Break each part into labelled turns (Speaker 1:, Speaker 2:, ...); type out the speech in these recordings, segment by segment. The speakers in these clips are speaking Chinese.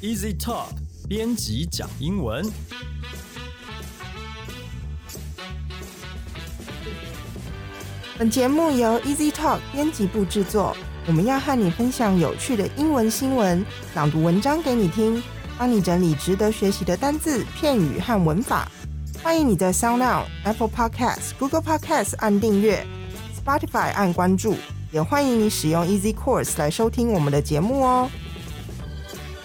Speaker 1: Easy Talk 编辑讲英文。
Speaker 2: 本节目由 Easy Talk 编辑部制作。我们要和你分享有趣的英文新闻，朗读文章给你听，帮你整理值得学习的单字、片语和文法。欢迎你在 Sound On、Apple Podcasts、Google Podcasts 按订阅，Spotify 按关注，也欢迎你使用 Easy Course 来收听我们的节目哦。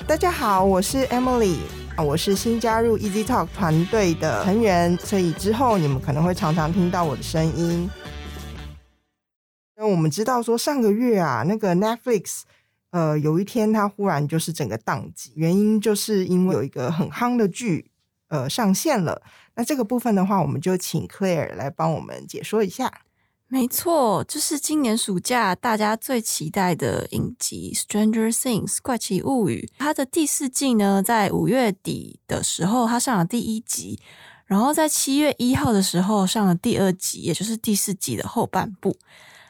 Speaker 2: 大家好，我是 Emily，我是新加入 Easy Talk 团队的成员，所以之后你们可能会常常听到我的声音。那我们知道说上个月啊，那个 Netflix，呃，有一天它忽然就是整个宕机，原因就是因为有一个很夯的剧，呃，上线了。那这个部分的话，我们就请 Claire 来帮我们解说一下。
Speaker 3: 没错，就是今年暑假大家最期待的影集《Stranger Things》怪奇物语，它的第四季呢，在五月底的时候，它上了第一集，然后在七月一号的时候上了第二集，也就是第四季的后半部。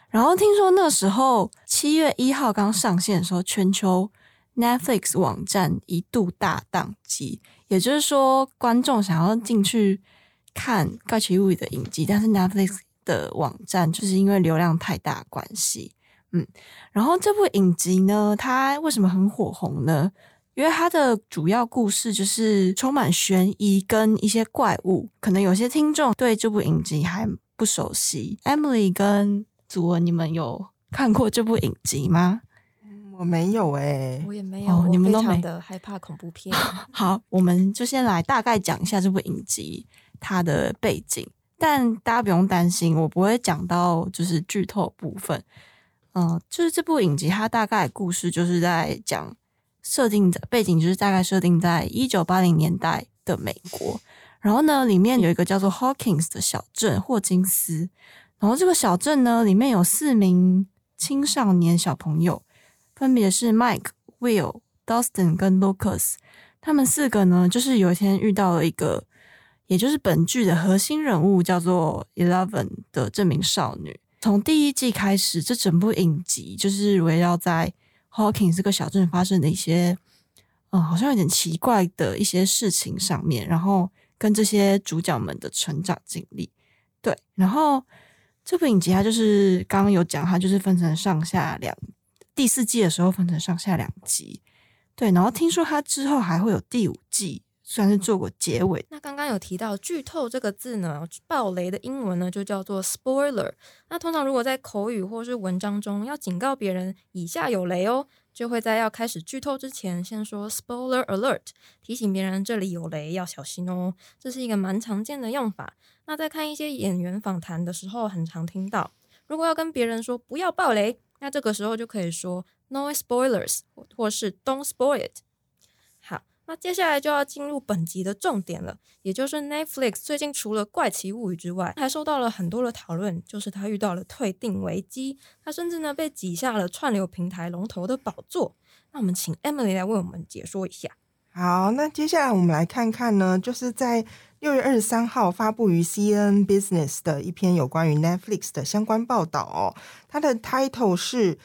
Speaker 3: 然后听说那时候七月一号刚上线的时候，全球 Netflix 网站一度大宕机，也就是说，观众想要进去看《怪奇物语》的影集，但是 Netflix 的网站就是因为流量太大关系，嗯，然后这部影集呢，它为什么很火红呢？因为它的主要故事就是充满悬疑跟一些怪物，可能有些听众对这部影集还不熟悉。Emily 跟祖文，你们有看过这部影集吗？
Speaker 2: 我没有哎，
Speaker 4: 我也没有，
Speaker 3: 你们都没
Speaker 4: 的害怕恐怖片。
Speaker 3: 好，我们就先来大概讲一下这部影集它的背景。但大家不用担心，我不会讲到就是剧透部分。嗯，就是这部影集它大概故事就是在讲设定的背景，就是大概设定在一九八零年代的美国。然后呢，里面有一个叫做 Hawkins 的小镇霍金斯。然后这个小镇呢，里面有四名青少年小朋友，分别是 Mike、Will、Dustin 跟 Lucas。他们四个呢，就是有一天遇到了一个。也就是本剧的核心人物叫做 Eleven 的这名少女。从第一季开始，这整部影集就是围绕在 Hawking 这个小镇发生的一些，嗯，好像有点奇怪的一些事情上面，然后跟这些主角们的成长经历。对，然后这部影集它就是刚刚有讲，它就是分成上下两，第四季的时候分成上下两集。对，然后听说它之后还会有第五季。算是做过结尾。
Speaker 4: 那刚刚有提到“剧透”这个字呢，爆雷的英文呢就叫做 “spoiler”。那通常如果在口语或是文章中要警告别人以下有雷哦，就会在要开始剧透之前先说 “spoiler alert”，提醒别人这里有雷，要小心哦。这是一个蛮常见的用法。那在看一些演员访谈的时候，很常听到。如果要跟别人说不要爆雷，那这个时候就可以说 “no spoilers” 或是 “don't spoil it”。那接下来就要进入本集的重点了，也就是 Netflix 最近除了《怪奇物语》之外，还受到了很多的讨论，就是它遇到了退订危机，它甚至呢被挤下了串流平台龙头的宝座。那我们请 Emily 来为我们解说一下。
Speaker 2: 好，那接下来我们来看看呢，就是在六月二十三号发布于 CNN Business 的一篇有关于 Netflix 的相关报道哦，它的 title 是。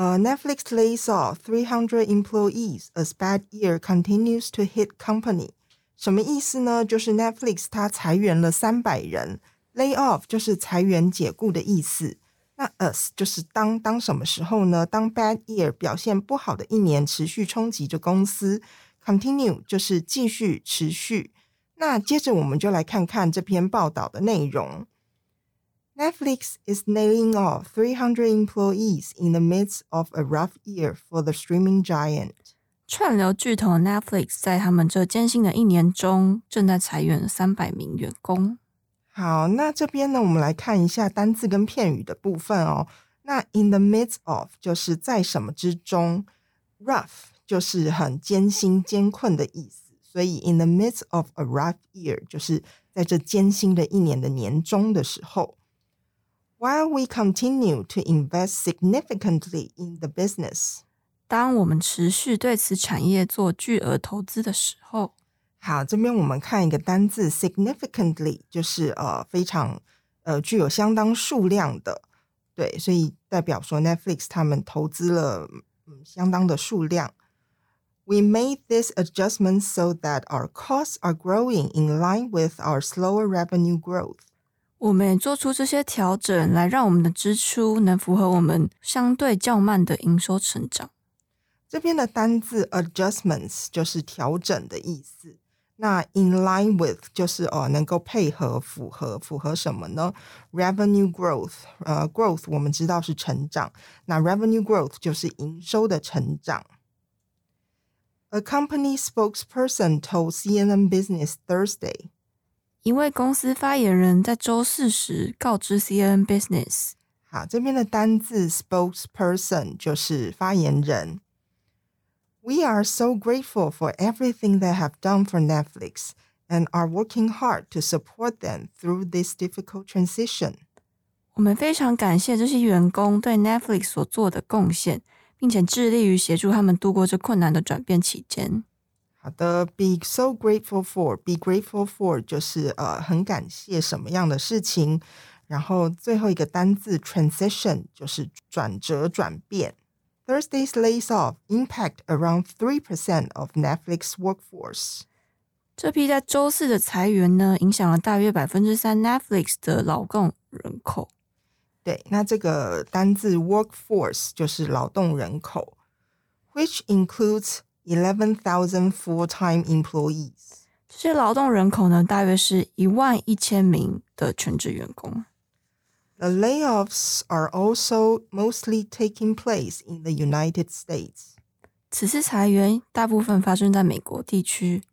Speaker 2: 呃，Netflix lays off three hundred employees as bad year continues to hit company。什么意思呢？就是 Netflix 它裁员了三百人，lay off 就是裁员解雇的意思。那 as 就是当当什么时候呢？当 bad year 表现不好的一年持续冲击着公司，continue 就是继续持续。那接着我们就来看看这篇报道的内容。Netflix is laying off 300 employees in the midst of a rough year for the streaming giant.
Speaker 3: 串流巨头 Netflix 在他们这艰辛的一年中，正在裁员三百名员工。
Speaker 2: 好，那这边呢，我们来看一下单字跟片语的部分哦。那 in the midst of 就是在什么之中，rough 就是很艰辛艰困的意思，所以 in the midst of a rough year 就是在这艰辛的一年的年中的时候。 While we continue to invest significantly in the business，
Speaker 3: 当我们持续对此产业做巨额投资的时候，
Speaker 2: 好，这边我们看一个单字 significantly，就是呃非常呃具有相当数量的，对，所以代表说 Netflix 他们投资了嗯相当的数量。 We made these adjustments so that our costs are growing in line with our slower revenue growth.
Speaker 3: 我们也做出这些调整，来让我们的支出能符合我们相对较慢的营收成长。
Speaker 2: 这边的单字 adjustments 就是调整的意思。那 in line with 就是哦能够配合、符合，符合什么呢？Revenue growth，呃，growth 我们知道是成长，那 revenue growth 就是营收的成长。A company spokesperson told CNN Business Thursday.
Speaker 3: 一位公司发言人在周四时告知 CNN Business，
Speaker 2: 好，这边的单字 spokesperson 就是发言人。We are so grateful for everything they have done for Netflix and are working hard to support them through this difficult transition.
Speaker 3: 我们非常感谢这些员工对 Netflix 所做的贡献，并且致力于协助他们度过这困难的转变期间。
Speaker 2: 好的，be so grateful for，be grateful for 就是呃很感谢什么样的事情，然后最后一个单字 transition 就是转折转变。Thursday's layoff impact around three percent of Netflix workforce。
Speaker 3: 这批在周四的裁员呢，影响了大约百分之三 Netflix 的劳动人口。
Speaker 2: 对，那这个单字 workforce 就是劳动人口，which includes eleven thousand full-time employees。
Speaker 3: 这些劳动人口呢，大约是一万一千名的全职员工。
Speaker 2: The layoffs are also mostly taking place in the United States.
Speaker 3: 此次裁员大部分发生在美国地区。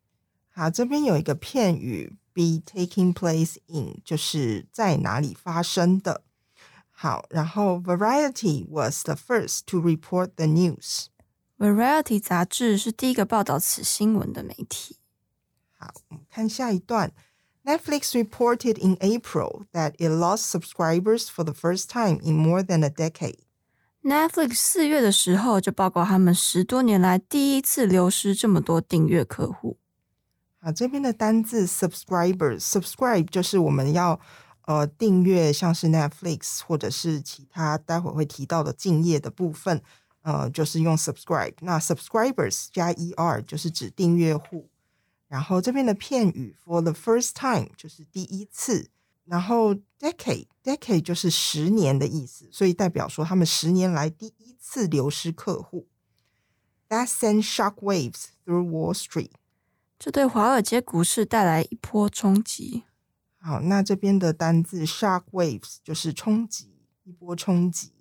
Speaker 2: 好，这边有一个片语 be taking place in，就是在哪里发生的。好，然后 Variety was the first to report the news。
Speaker 3: Variety 杂志是第一个报道此新闻的媒体。
Speaker 2: 好，我们看下一段。Netflix reported in April that it lost subscribers for the first time in more than a decade.
Speaker 3: Netflix 四月的时候就报告他们十多年来第一次流失这么多订阅客户。
Speaker 2: 好，这边的单字 subscribers，subscribe 就是我们要呃订阅，像是 Netflix 或者是其他待会会提到的敬业的部分，呃，就是用 subscribe。那 subscribers 加 er 就是指订阅户。然后这边的片语 for the first time 就是第一次，然后 decade decade 就是十年的意思，所以代表说他们十年来第一次流失客户。That sent shock waves through Wall Street.
Speaker 3: 这对华尔街股市带来一波冲击。
Speaker 2: 好，那这边的单字 shock waves 就是冲击，一波冲击。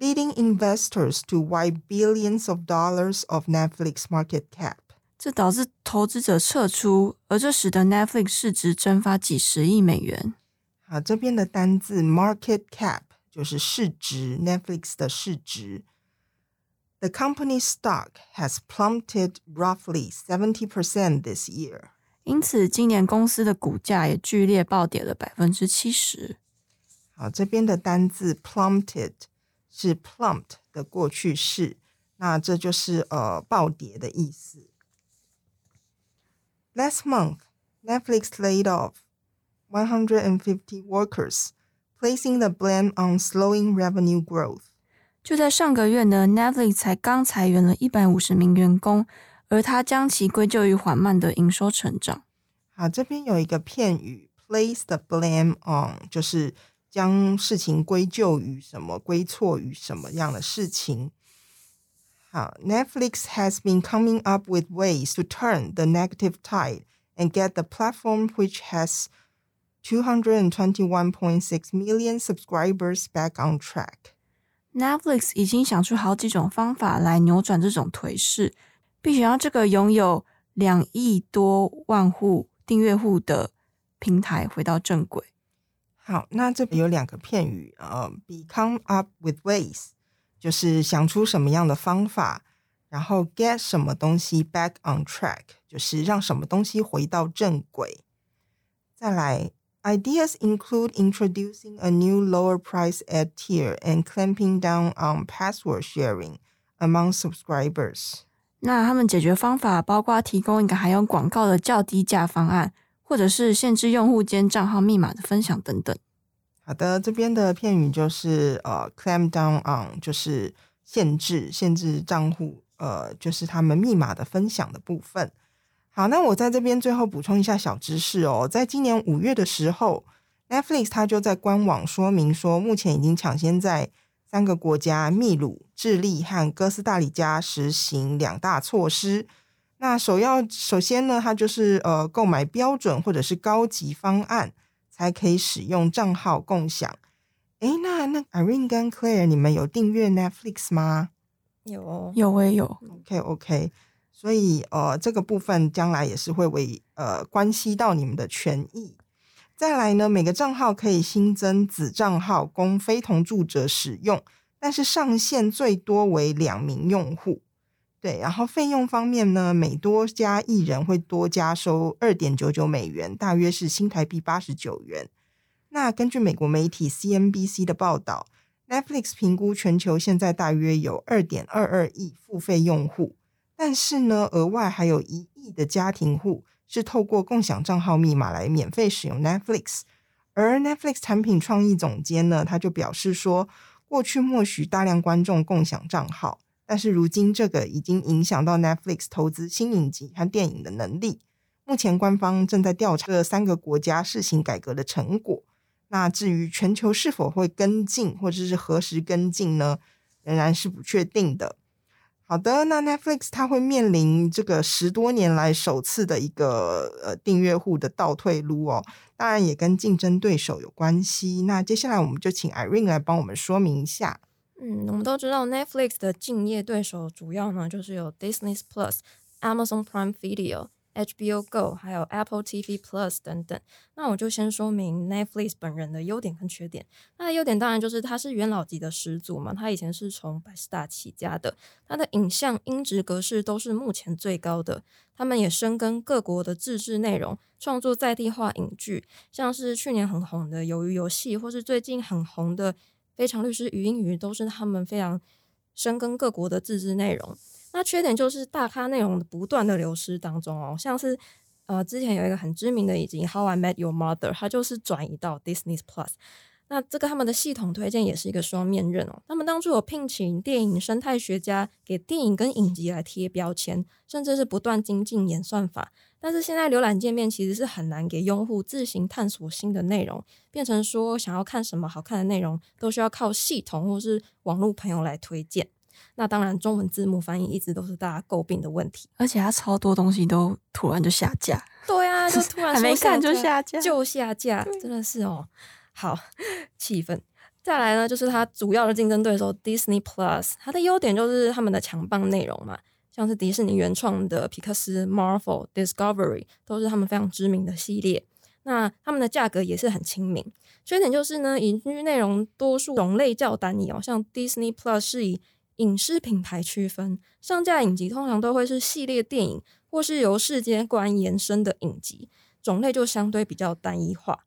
Speaker 2: Leading investors to wipe billions of dollars of Netflix market cap.
Speaker 3: 这导致投资者撤出，而这使得 Netflix 市值蒸发几十亿美元。
Speaker 2: 好，这边的单字 market cap 就是市值，Netflix 的市值。The company's stock has plummeted roughly seventy percent this year.
Speaker 3: 因此，今年公司的股价也剧烈暴跌了百分之七十。
Speaker 2: 好，这边的单字 plummeted 是 plumped 的过去式，那这就是呃暴跌的意思。Last month, Netflix laid off 150 workers, placing the blame on slowing revenue growth.
Speaker 3: 就在上个月呢，Netflix 才刚裁员了一百五十名员工，而他将其归咎于缓慢的营收成长。
Speaker 2: 好，这边有一个片语 place the blame on，就是将事情归咎于什么，归错于什么样的事情。好，Netflix has been coming up with ways to turn the negative tide and get the platform which has 221.6 million subscribers back on track.
Speaker 3: Netflix 已经想出好几种方法来扭转这种颓势，并且让这个拥有两亿多万户订阅户的平台回到正轨。
Speaker 2: 好，那这边有两个片语，呃，become up with ways 就是想出什么样的方法，然后 get 什么东西 back on track 就是让什么东西回到正轨。再来，ideas include introducing a new lower price ad tier and clamping down on password sharing among subscribers。
Speaker 3: 那他们解决方法包括提供一个含有广告的较低价方案， 或者是限制用户间账号密码的分享等等。
Speaker 2: 好的，这边的片语就是呃，clamp down on，就是限制限制账户呃，就是他们密码的分享的部分。好，那我在这边最后补充一下小知识哦，在今年五月的时候，Netflix 它就在官网说明说，目前已经抢先在三个国家秘鲁、智利和哥斯达黎加实行两大措施。那首要首先呢，它就是呃购买标准或者是高级方案才可以使用账号共享。诶，那那 Irene 跟 Claire，你们有订阅 Netflix 吗
Speaker 4: 有哦
Speaker 3: 有我也有
Speaker 2: ，？OK OK，所以呃这个部分将来也是会为呃关系到你们的权益。再来呢，每个账号可以新增子账号供非同住者使用，但是上限最多为两名用户。对，然后费用方面呢，每多加一人会多加收二点九九美元，大约是新台币八十九元。那根据美国媒体 CNBC 的报道，Netflix 评估全球现在大约有二点二二亿付费用户，但是呢，额外还有一亿的家庭户是透过共享账号密码来免费使用 Netflix。而 Netflix 产品创意总监呢，他就表示说，过去默许大量观众共享账号，但是如今这个已经影响到 Netflix 投资新影集和电影的能力。目前官方正在调查这三个国家试行改革的成果。那至于全球是否会跟进，或者是何时跟进呢？仍然是不确定的。好的，那 Netflix 它会面临这个十多年来首次的一个呃订阅户的倒退路哦，当然也跟竞争对手有关系。那接下来我们就请 Irene 来帮我们说明一下。
Speaker 4: 嗯，我们都知道 Netflix 的竞业对手主要呢就是有 Disney Plus、Amazon Prime Video、HBO Go，还有 Apple TV Plus 等等。那我就先说明 Netflix 本人的优点跟缺点。它的优点当然就是它是元老级的始祖嘛，它以前是从百事达起家的，它的影像音质格式都是目前最高的。他们也深耕各国的自制内容，创作在地化影剧，像是去年很红的《鱿鱼游戏》，或是最近很红的《非常律师语音语》，都是他们非常深耕各国的自制内容。那缺点就是大咖内容不断的流失当中哦，像是呃之前有一个很知名的已经《How I Met Your Mother》，它就是转移到 Disney Plus。那这个他们的系统推荐也是一个双面刃哦。他们当初有聘请电影生态学家给电影跟影集来贴标签，甚至是不断精进演算法。但是现在浏览界面其实是很难给用户自行探索新的内容，变成说想要看什么好看的内容，都需要靠系统或是网络朋友来推荐。那当然，中文字幕翻译一直都是大家诟病的问题。
Speaker 3: 而且它超多东西都突然就下架，
Speaker 4: 对啊，就 突然
Speaker 3: 还没看就下架，
Speaker 4: 就下架，真的是哦，好气愤。再来呢，就是它主要的竞争对手 Disney Plus，它的优点就是他们的强棒内容嘛，像是迪士尼原创的皮克斯、Marvel、Discovery 都是他们非常知名的系列。那他们的价格也是很亲民。缺点就是呢，影剧内容多数种类较单一哦，像 Disney Plus 是以影视品牌区分，上架影集通常都会是系列电影或是由世界观延伸的影集，种类就相对比较单一化。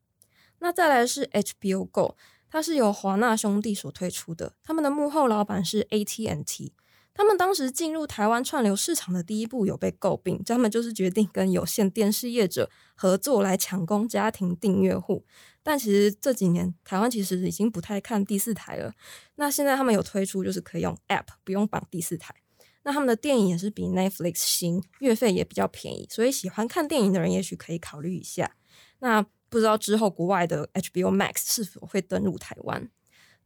Speaker 4: 那再来是 HBO Go，它是由华纳兄弟所推出的，他们的幕后老板是 AT&T。他们当时进入台湾串流市场的第一步有被诟病，他们就是决定跟有线电视业者合作来抢攻家庭订阅户。但其实这几年台湾其实已经不太看第四台了。那现在他们有推出，就是可以用 App 不用绑第四台。那他们的电影也是比 Netflix 新，月费也比较便宜，所以喜欢看电影的人也许可以考虑一下。那不知道之后国外的 HBO Max 是否会登陆台湾？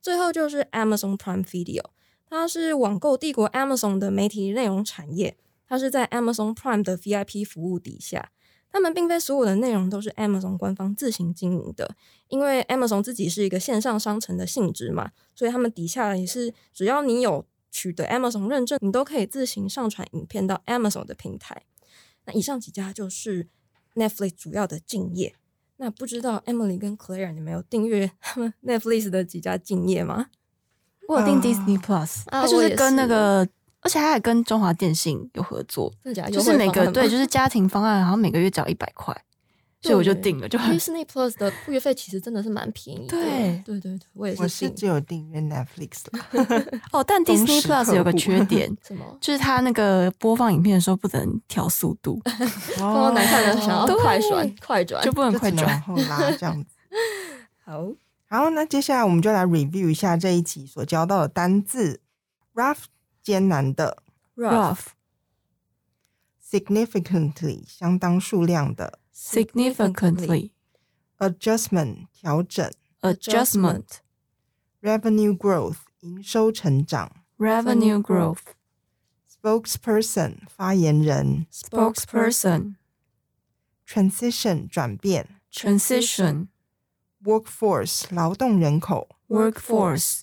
Speaker 4: 最后就是 Amazon Prime Video，它是网购帝国 Amazon 的媒体内容产业，它是在 Amazon Prime 的 VIP 服务底下。他们并非所有的内容都是 Amazon 官方自行经营的，因为 Amazon 自己是一个线上商城的性质嘛，所以他们底下也是只要你有取得 Amazon 认证，你都可以自行上传影片到 Amazon 的平台。那以上几家就是 Netflix 主要的竞业。那不知道 Emily 跟 Claire 你们有订阅他们 Netflix 的几家敬业吗？
Speaker 3: 我有订
Speaker 2: 啊
Speaker 3: Disney Plus，
Speaker 4: 啊
Speaker 3: 它就是跟那
Speaker 4: 是
Speaker 3: 个，而且它还跟中华电信有合作？就是每个对，就是是家庭方案，好像每个月只要一百块，所以我就订了，就很
Speaker 4: Disney Plus 的月费其实真的是蛮便宜的。
Speaker 3: 对
Speaker 4: 对对对，我也是订
Speaker 2: 是只有订阅 Netflix 了。
Speaker 3: 哦。但
Speaker 2: 忠
Speaker 3: Disney Plus 有个缺点，
Speaker 4: 什么？
Speaker 3: 就是它那个播放影片的时候不能调速度，
Speaker 2: 哦
Speaker 4: 碰到难看的想要快转，快转
Speaker 3: 就不能快转。
Speaker 2: 后拉这样子。
Speaker 4: 好。
Speaker 2: 好，那接下来我们就来 review 一下这一集所教到的单字。rough 艰难的
Speaker 4: rough
Speaker 2: significantly 相当数量的
Speaker 3: significantly
Speaker 2: adjustment 调整
Speaker 3: adjustment
Speaker 2: revenue growth 营收成长
Speaker 3: revenue growth
Speaker 2: spokesperson 发言人
Speaker 3: spokesperson
Speaker 2: transition 转变
Speaker 3: transition
Speaker 2: workforce 劳动人口
Speaker 3: workforce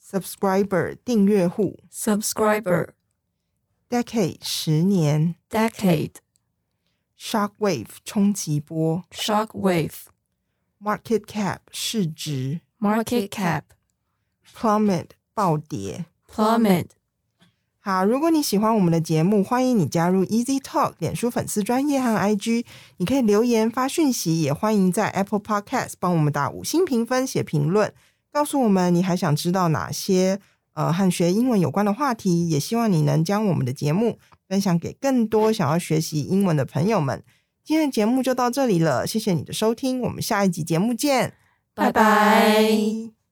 Speaker 2: subscriber 订阅户
Speaker 3: subscriber
Speaker 2: decade 十年
Speaker 3: decade
Speaker 2: Shockwave 冲击波。
Speaker 3: Shockwave
Speaker 2: market cap 市值。
Speaker 3: Market cap
Speaker 2: plummet 暴跌。
Speaker 3: plummet
Speaker 2: 好，如果你喜欢我们的节目，欢迎你加入 Easy Talk 脸书粉丝专业和 IG，你可以留言发讯息，也欢迎在 Apple Podcast 帮我们打五星评分、写评论，告诉我们你还想知道哪些呃和学英文有关的话题，也希望你能将我们的节目分享给更多想要学习英文的朋友们。今天的节目就到这里了，谢谢你的收听，我们下一集节目见，
Speaker 3: 拜拜